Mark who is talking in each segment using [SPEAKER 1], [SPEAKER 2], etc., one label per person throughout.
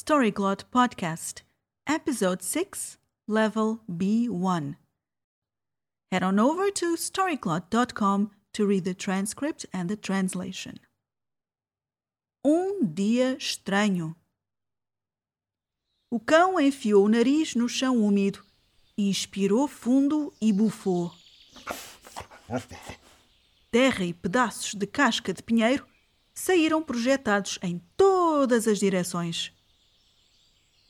[SPEAKER 1] Storyglot Podcast, Episode 6, Level B1. Head on over to storyglot.com to read the transcript and the translation. Um dia estranho. O cão enfiou o nariz no chão úmido, inspirou fundo e bufou. Terra e pedaços de casca de pinheiro saíram projetados em todas as direções.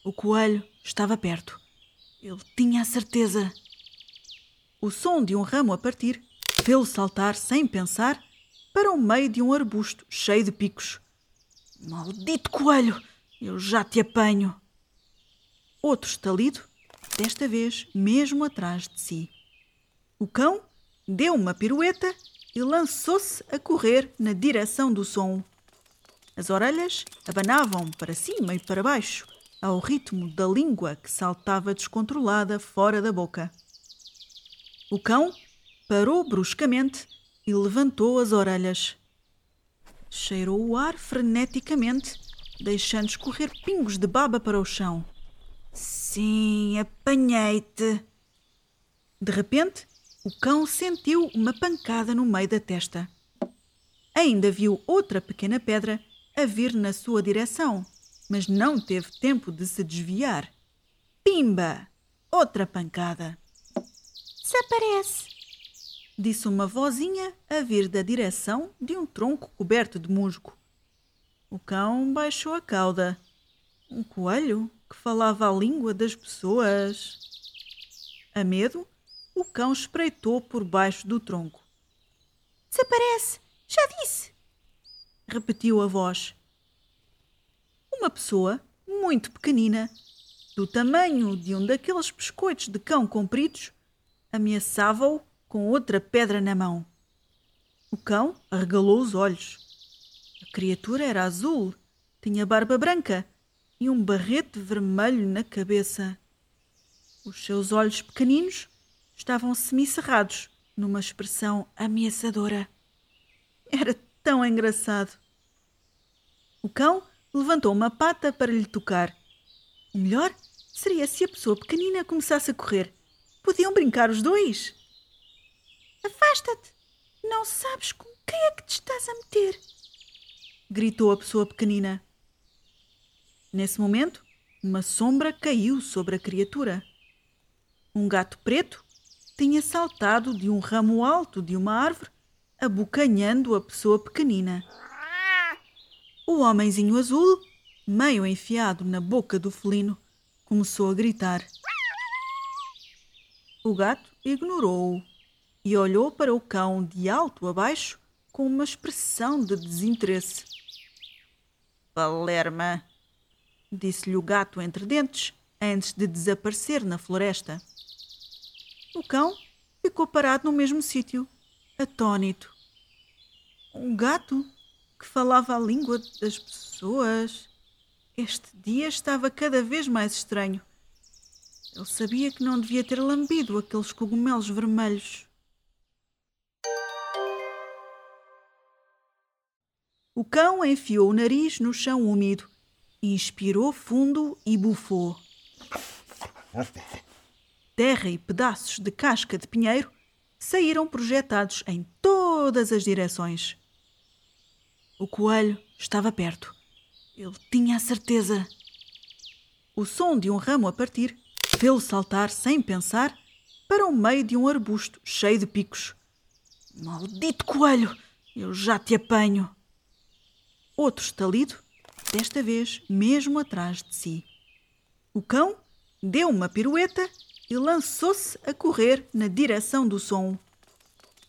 [SPEAKER 1] O coelho estava perto. Ele tinha a certeza. O som de um ramo a partir fê-lo saltar sem pensar para o meio de um arbusto cheio de picos. Maldito coelho! Eu já te apanho! Outro estalido, desta vez mesmo atrás de si. O cão deu uma pirueta e lançou-se a correr na direção do som. As orelhas abanavam para cima e para baixo, ao ritmo da língua que saltava descontrolada fora da boca. O cão parou bruscamente e levantou as orelhas. Cheirou o ar freneticamente, deixando escorrer pingos de baba para o chão. Sim, apanhei-te! De repente, o cão sentiu uma pancada no meio da testa. Ainda viu outra pequena pedra a vir na sua direção, mas não teve tempo de se desviar. Pimba! Outra pancada. Desaparece! Disse uma vozinha a vir da direção de um tronco coberto de musgo. O cão baixou a cauda. Um coelho que falava a língua das pessoas. A medo, o cão espreitou por baixo do tronco. Desaparece! Já disse! Repetiu a voz. Uma pessoa muito pequenina, do tamanho de um daqueles biscoitos de cão compridos, ameaçava-o com outra pedra na mão. O cão arregalou os olhos. A criatura era azul, tinha barba branca e um barrete vermelho na cabeça. Os seus olhos pequeninos estavam semicerrados numa expressão ameaçadora. Era tão engraçado. O cão levantou uma pata para lhe tocar. O melhor seria se a pessoa pequenina começasse a correr. Podiam brincar os dois. Afasta-te! Não sabes com quem é que te estás a meter! gritou a pessoa pequenina. Nesse momento, uma sombra caiu sobre a criatura. Um gato preto tinha saltado de um ramo alto de uma árvore, abocanhando a pessoa pequenina. O homenzinho azul, meio enfiado na boca do felino, começou a gritar. O gato ignorou-o e olhou para o cão de alto a baixo com uma expressão de desinteresse. Palerma, disse-lhe o gato entre dentes antes de desaparecer na floresta. O cão ficou parado no mesmo sítio, atônito. Um gato que falava a língua das pessoas. Este dia estava cada vez mais estranho. Ele sabia que não devia ter lambido aqueles cogumelos vermelhos. O cão enfiou o nariz no chão úmido, inspirou fundo e bufou terra e pedaços de casca de pinheiro saíram projetados em todas as direções. O coelho estava perto. Ele tinha a certeza. O som de um ramo a partir fê-lo saltar sem pensar para o meio de um arbusto cheio de picos. Maldito coelho! Eu já te apanho! Outro estalido, desta vez mesmo atrás de si. O cão deu uma pirueta e lançou-se a correr na direção do som.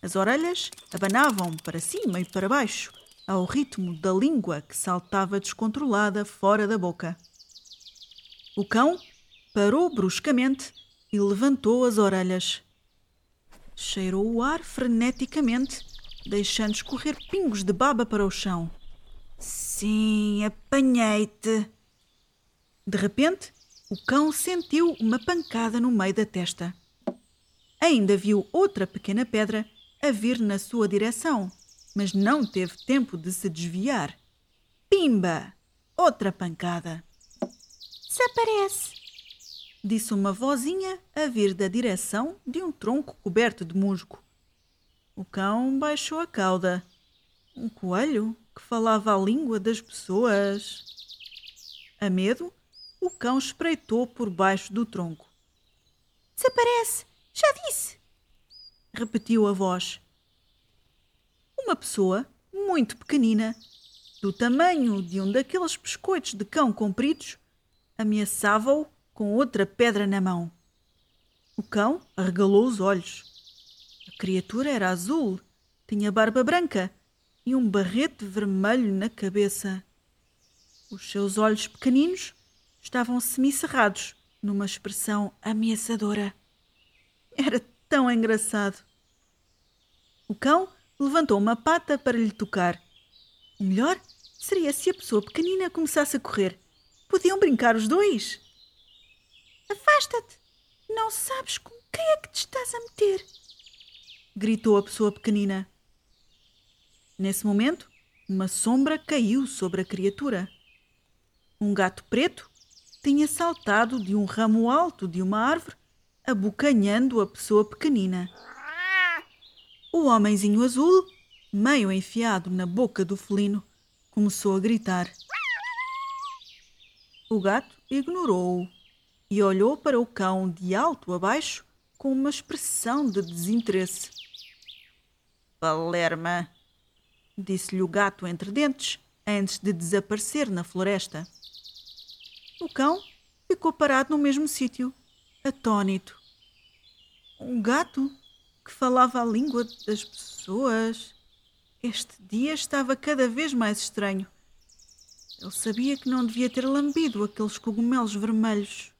[SPEAKER 1] As orelhas abanavam para cima e para baixo, ao ritmo da língua que saltava descontrolada fora da boca. O cão parou bruscamente e levantou as orelhas. Cheirou o ar freneticamente, deixando escorrer pingos de baba para o chão. Sim, apanhei-te! De repente, o cão sentiu uma pancada no meio da testa. Ainda viu outra pequena pedra a vir na sua direção, mas não teve tempo de se desviar. Pimba! Outra pancada.
[SPEAKER 2] desaparece,
[SPEAKER 1] disse uma vozinha a vir da direção de um tronco coberto de musgo. O cão baixou a cauda. Um coelho que falava a língua das pessoas. A medo, o cão espreitou por baixo do tronco.
[SPEAKER 2] Desaparece, já disse,
[SPEAKER 1] repetiu a voz. Uma pessoa muito pequenina, do tamanho de um daqueles biscoitos de cão compridos, ameaçava-o com outra pedra na mão. O cão arregalou os olhos. A criatura era azul, tinha barba branca e um barrete vermelho na cabeça. Os seus olhos pequeninos estavam semicerrados numa expressão ameaçadora. Era tão engraçado. O cão levantou uma pata para lhe tocar. O melhor seria se a pessoa pequenina começasse a correr. Podiam brincar os dois.
[SPEAKER 2] Afasta-te! Não sabes com quem é que te estás a meter?
[SPEAKER 1] Gritou a pessoa pequenina. Nesse momento, uma sombra caiu sobre a criatura. Um gato preto tinha saltado de um ramo alto de uma árvore, abocanhando a pessoa pequenina. O homenzinho azul, meio enfiado na boca do felino, começou a gritar. O gato ignorou-o e olhou para o cão de alto a baixo com uma expressão de desinteresse. Palerma, disse-lhe o gato entre dentes antes de desaparecer na floresta. O cão ficou parado no mesmo sítio, atônito. Um gato que falava a língua das pessoas. Este dia estava cada vez mais estranho. Ele sabia que não devia ter lambido aqueles cogumelos vermelhos.